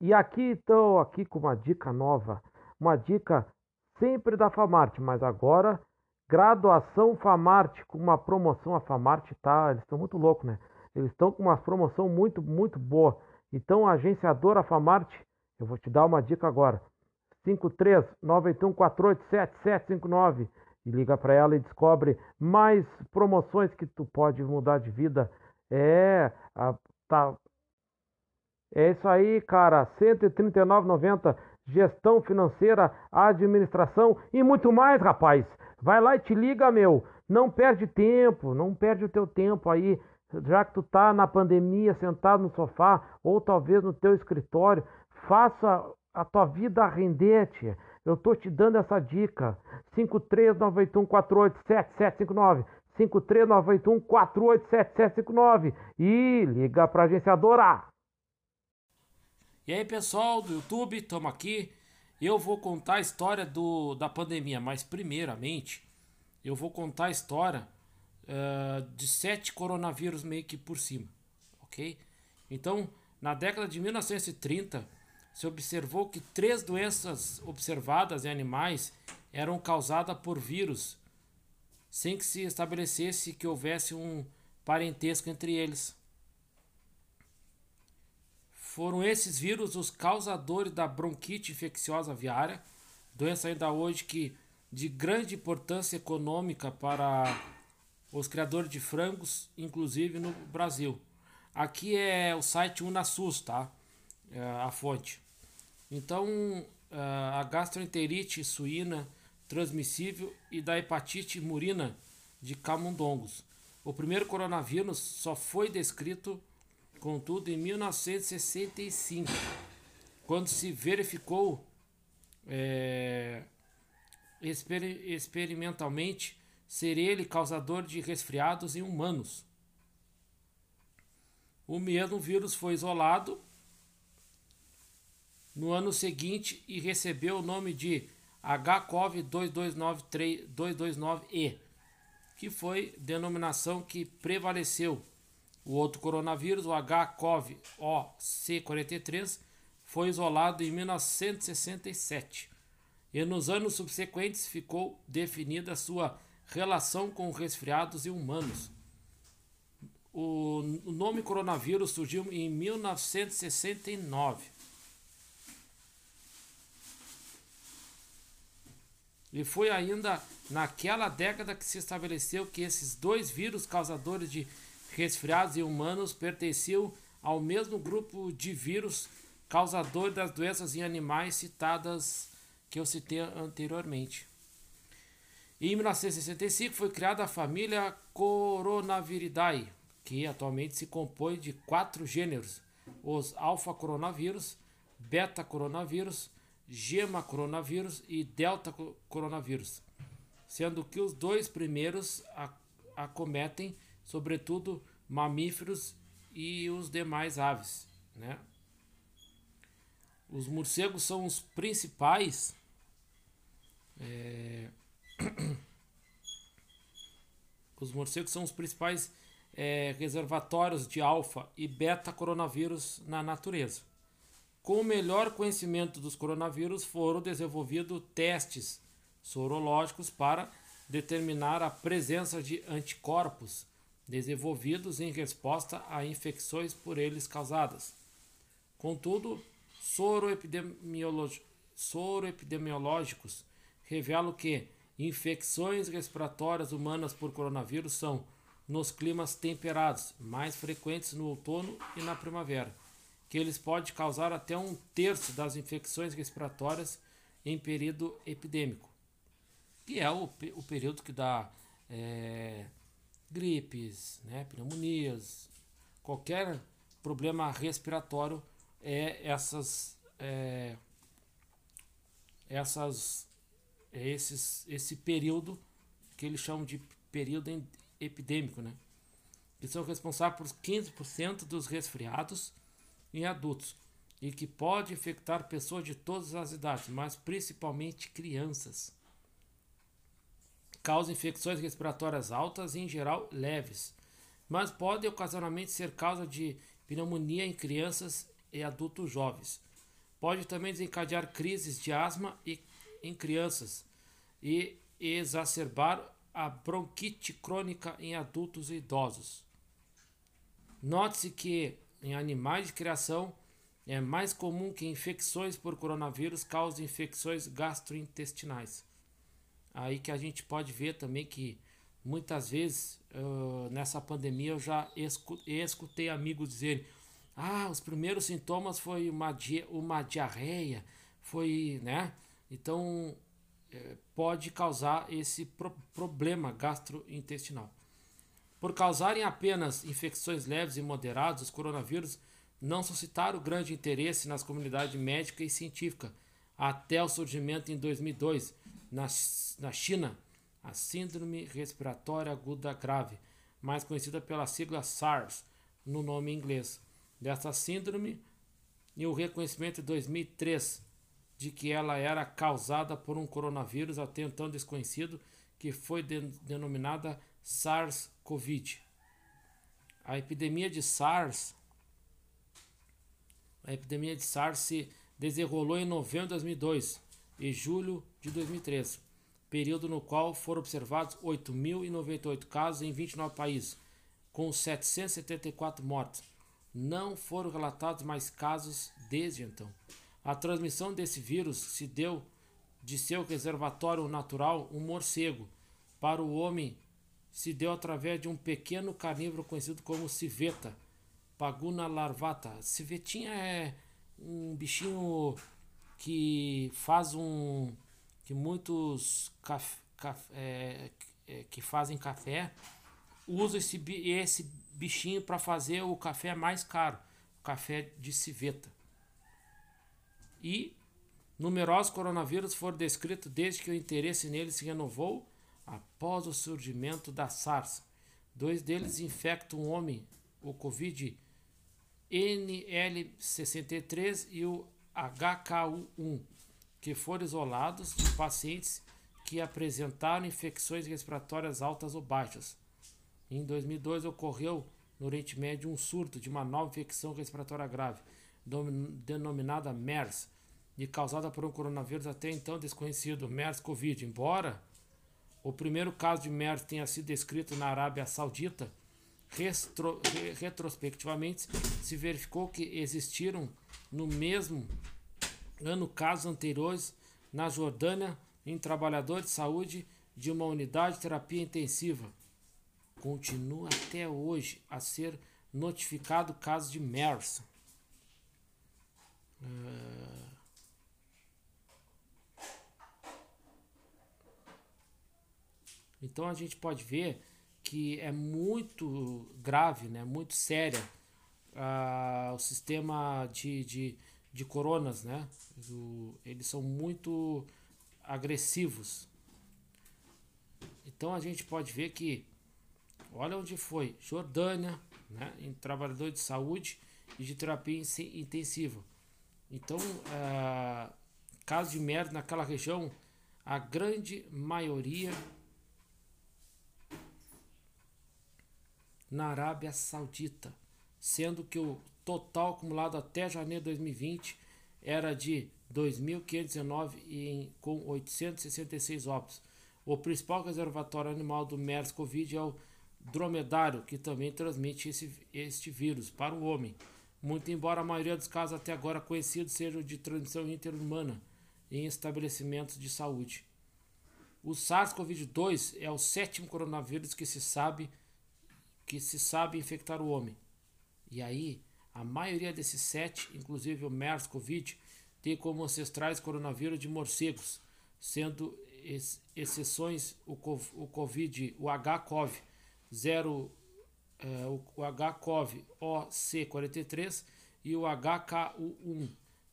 E aqui estou aqui com uma dica nova, uma dica sempre da Famarte, mas agora graduação Famarte com uma promoção a Famarte tá, eles estão muito loucos, né? Eles estão com uma promoção muito muito boa. Então agenciadora Famarte, eu vou te dar uma dica agora. 53 981487759 e liga para ela e descobre mais promoções que tu pode mudar de vida. É, a, tá é isso aí, cara. 139,90. Gestão financeira, administração e muito mais, rapaz. Vai lá e te liga, meu. Não perde tempo, não perde o teu tempo aí. Já que tu tá na pandemia, sentado no sofá ou talvez no teu escritório, faça a tua vida render, tia. Eu tô te dando essa dica. 53981487759. 53981487759 e liga pra agenciadora. E aí, pessoal do YouTube, estamos aqui. Eu vou contar a história do, da pandemia, mas primeiramente eu vou contar a história uh, de sete coronavírus meio que por cima, ok? Então, na década de 1930, se observou que três doenças observadas em animais eram causadas por vírus, sem que se estabelecesse que houvesse um parentesco entre eles. Foram esses vírus os causadores da bronquite infecciosa aviária, doença ainda hoje que de grande importância econômica para os criadores de frangos, inclusive no Brasil. Aqui é o site Unasus, tá? É a fonte. Então, a gastroenterite suína transmissível e da hepatite murina de camundongos. O primeiro coronavírus só foi descrito Contudo, em 1965, quando se verificou é, exper experimentalmente ser ele causador de resfriados em humanos. O mesmo vírus foi isolado no ano seguinte e recebeu o nome de HCOV-229E, que foi denominação que prevaleceu o outro coronavírus, o HCOV-OC43, foi isolado em 1967 e nos anos subsequentes ficou definida sua relação com resfriados e humanos. O nome coronavírus surgiu em 1969. E foi ainda naquela década que se estabeleceu que esses dois vírus causadores de resfriados e humanos pertenciam ao mesmo grupo de vírus causador das doenças em animais citadas que eu citei anteriormente. Em 1965 foi criada a família Coronaviridae, que atualmente se compõe de quatro gêneros: os alfa-coronavírus, beta-coronavírus, gema-coronavírus e delta-coronavírus, sendo que os dois primeiros acometem sobretudo mamíferos e os demais aves, né? Os morcegos são os principais é... os morcegos são os principais é, reservatórios de alfa e beta coronavírus na natureza. Com o melhor conhecimento dos coronavírus, foram desenvolvidos testes sorológicos para determinar a presença de anticorpos desenvolvidos em resposta a infecções por eles causadas. Contudo, soroepidemiológicos revelam que infecções respiratórias humanas por coronavírus são, nos climas temperados, mais frequentes no outono e na primavera, que eles podem causar até um terço das infecções respiratórias em período epidêmico, que é o, o período que dá é, gripes, né, pneumonias, qualquer problema respiratório é essas é, essas é esses esse período que eles chamam de período epidêmico, né? Que são responsáveis por 15% dos resfriados em adultos e que pode infectar pessoas de todas as idades, mas principalmente crianças causa infecções respiratórias altas e, em geral, leves, mas pode ocasionalmente ser causa de pneumonia em crianças e adultos jovens. Pode também desencadear crises de asma em crianças e exacerbar a bronquite crônica em adultos e idosos. Note-se que em animais de criação é mais comum que infecções por coronavírus causem infecções gastrointestinais. Aí que a gente pode ver também que muitas vezes uh, nessa pandemia eu já escutei amigos dizerem ah, os primeiros sintomas foi uma, di uma diarreia, foi, né? Então é, pode causar esse pro problema gastrointestinal. Por causarem apenas infecções leves e moderadas, os coronavírus não suscitaram grande interesse nas comunidades médica e científica até o surgimento em 2002 na, na China, a Síndrome Respiratória Aguda Grave, mais conhecida pela sigla SARS no nome inglês dessa síndrome e o reconhecimento em 2003 de que ela era causada por um coronavírus até então desconhecido que foi de, denominada SARS-CoV. A epidemia de SARS a epidemia de SARS se desenrolou em novembro de 2002 e julho de 2003, período no qual foram observados 8.098 casos em 29 países, com 774 mortes. Não foram relatados mais casos desde então. A transmissão desse vírus se deu de seu reservatório natural, um morcego, para o homem se deu através de um pequeno carnívoro conhecido como civeta, Paguna larvata. Civetinha é um bichinho que faz um que muitos caf, caf, é, é, que fazem café usam esse, esse bichinho para fazer o café mais caro, café de civeta. E numerosos coronavírus foram descritos desde que o interesse neles se renovou após o surgimento da SARS. Dois deles infectam um homem, o Covid NL63 e o HKU1, que foram isolados de pacientes que apresentaram infecções respiratórias altas ou baixas. Em 2002 ocorreu no Oriente Médio um surto de uma nova infecção respiratória grave, denominada MERS, e causada por um coronavírus até então desconhecido, MERS-CoV. Embora o primeiro caso de MERS tenha sido descrito na Arábia Saudita, retro, retrospectivamente se verificou que existiram no mesmo ano casos anteriores na Jordânia em trabalhadores de saúde de uma unidade de terapia intensiva continua até hoje a ser notificado caso de MERS. Uh... Então a gente pode ver que é muito grave, né, muito séria uh, o sistema de, de, de coronas, né? Do, eles são muito agressivos. Então a gente pode ver que Olha onde foi. Jordânia, né, em trabalhador de saúde e de terapia intensiva. Então, é, caso de merda naquela região, a grande maioria na Arábia Saudita, sendo que o total acumulado até janeiro de 2020 era de 2.519 com 866 óbitos. O principal reservatório animal do MERS-CoV é o dromedário que também transmite esse, este vírus para o homem. Muito embora a maioria dos casos até agora conhecidos sejam de transmissão interhumana em estabelecimentos de saúde. O SARS-CoV-2 é o sétimo coronavírus que se sabe que se sabe infectar o homem. E aí, a maioria desses sete, inclusive o MERS-CoV, tem como ancestrais coronavírus de morcegos, sendo ex exceções o, COVID, o H-CoV, 0, é, o, o HCOV OC43 e o HKU1,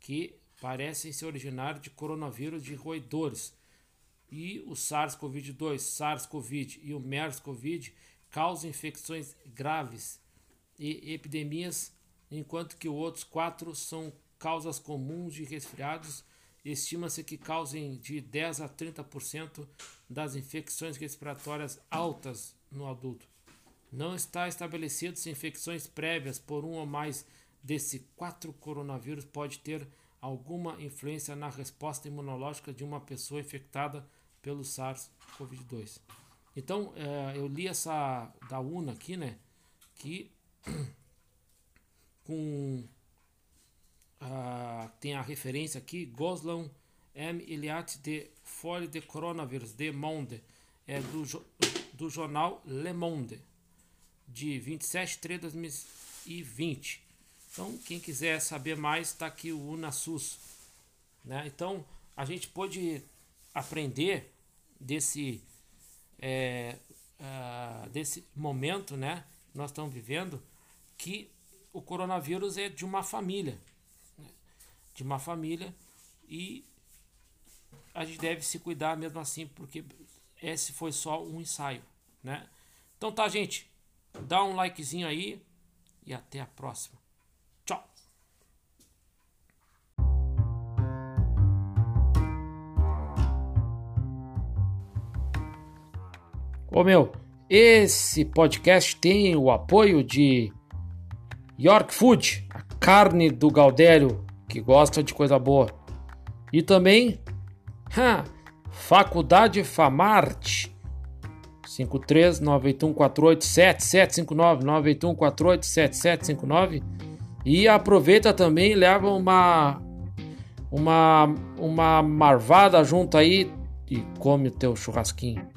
que parecem ser originários de coronavírus de roedores. E o SARS-CoV-2, SARS-CoV e o MERS-CoV causam infecções graves e epidemias, enquanto que outros quatro são causas comuns de resfriados. Estima-se que causem de 10 a 30% das infecções respiratórias altas no adulto. Não está estabelecido se infecções prévias por um ou mais desse quatro coronavírus pode ter alguma influência na resposta imunológica de uma pessoa infectada pelo SARS-CoV-2. Então, é, eu li essa da UNA aqui, né? Que com uh, tem a referência aqui, Goslan M. Eliat de Folie de Coronavirus de Monde, é do, do jornal Le Monde, de 27 de 3 de 2020. Então, quem quiser saber mais, está aqui o UNASUS. Né? Então, a gente pode aprender desse, é, uh, desse momento né, nós estamos vivendo, que o coronavírus é de uma família. Né? De uma família e a gente deve se cuidar mesmo assim, porque esse foi só um ensaio. Né? Então tá, gente. Dá um likezinho aí e até a próxima. Ô meu, esse podcast tem o apoio de York Food, a carne do Gaudério, que gosta de coisa boa. E também, ha, Faculdade Famarte, 53981487759, 981487759. E aproveita também, leva uma uma uma marvada junto aí e come o teu churrasquinho.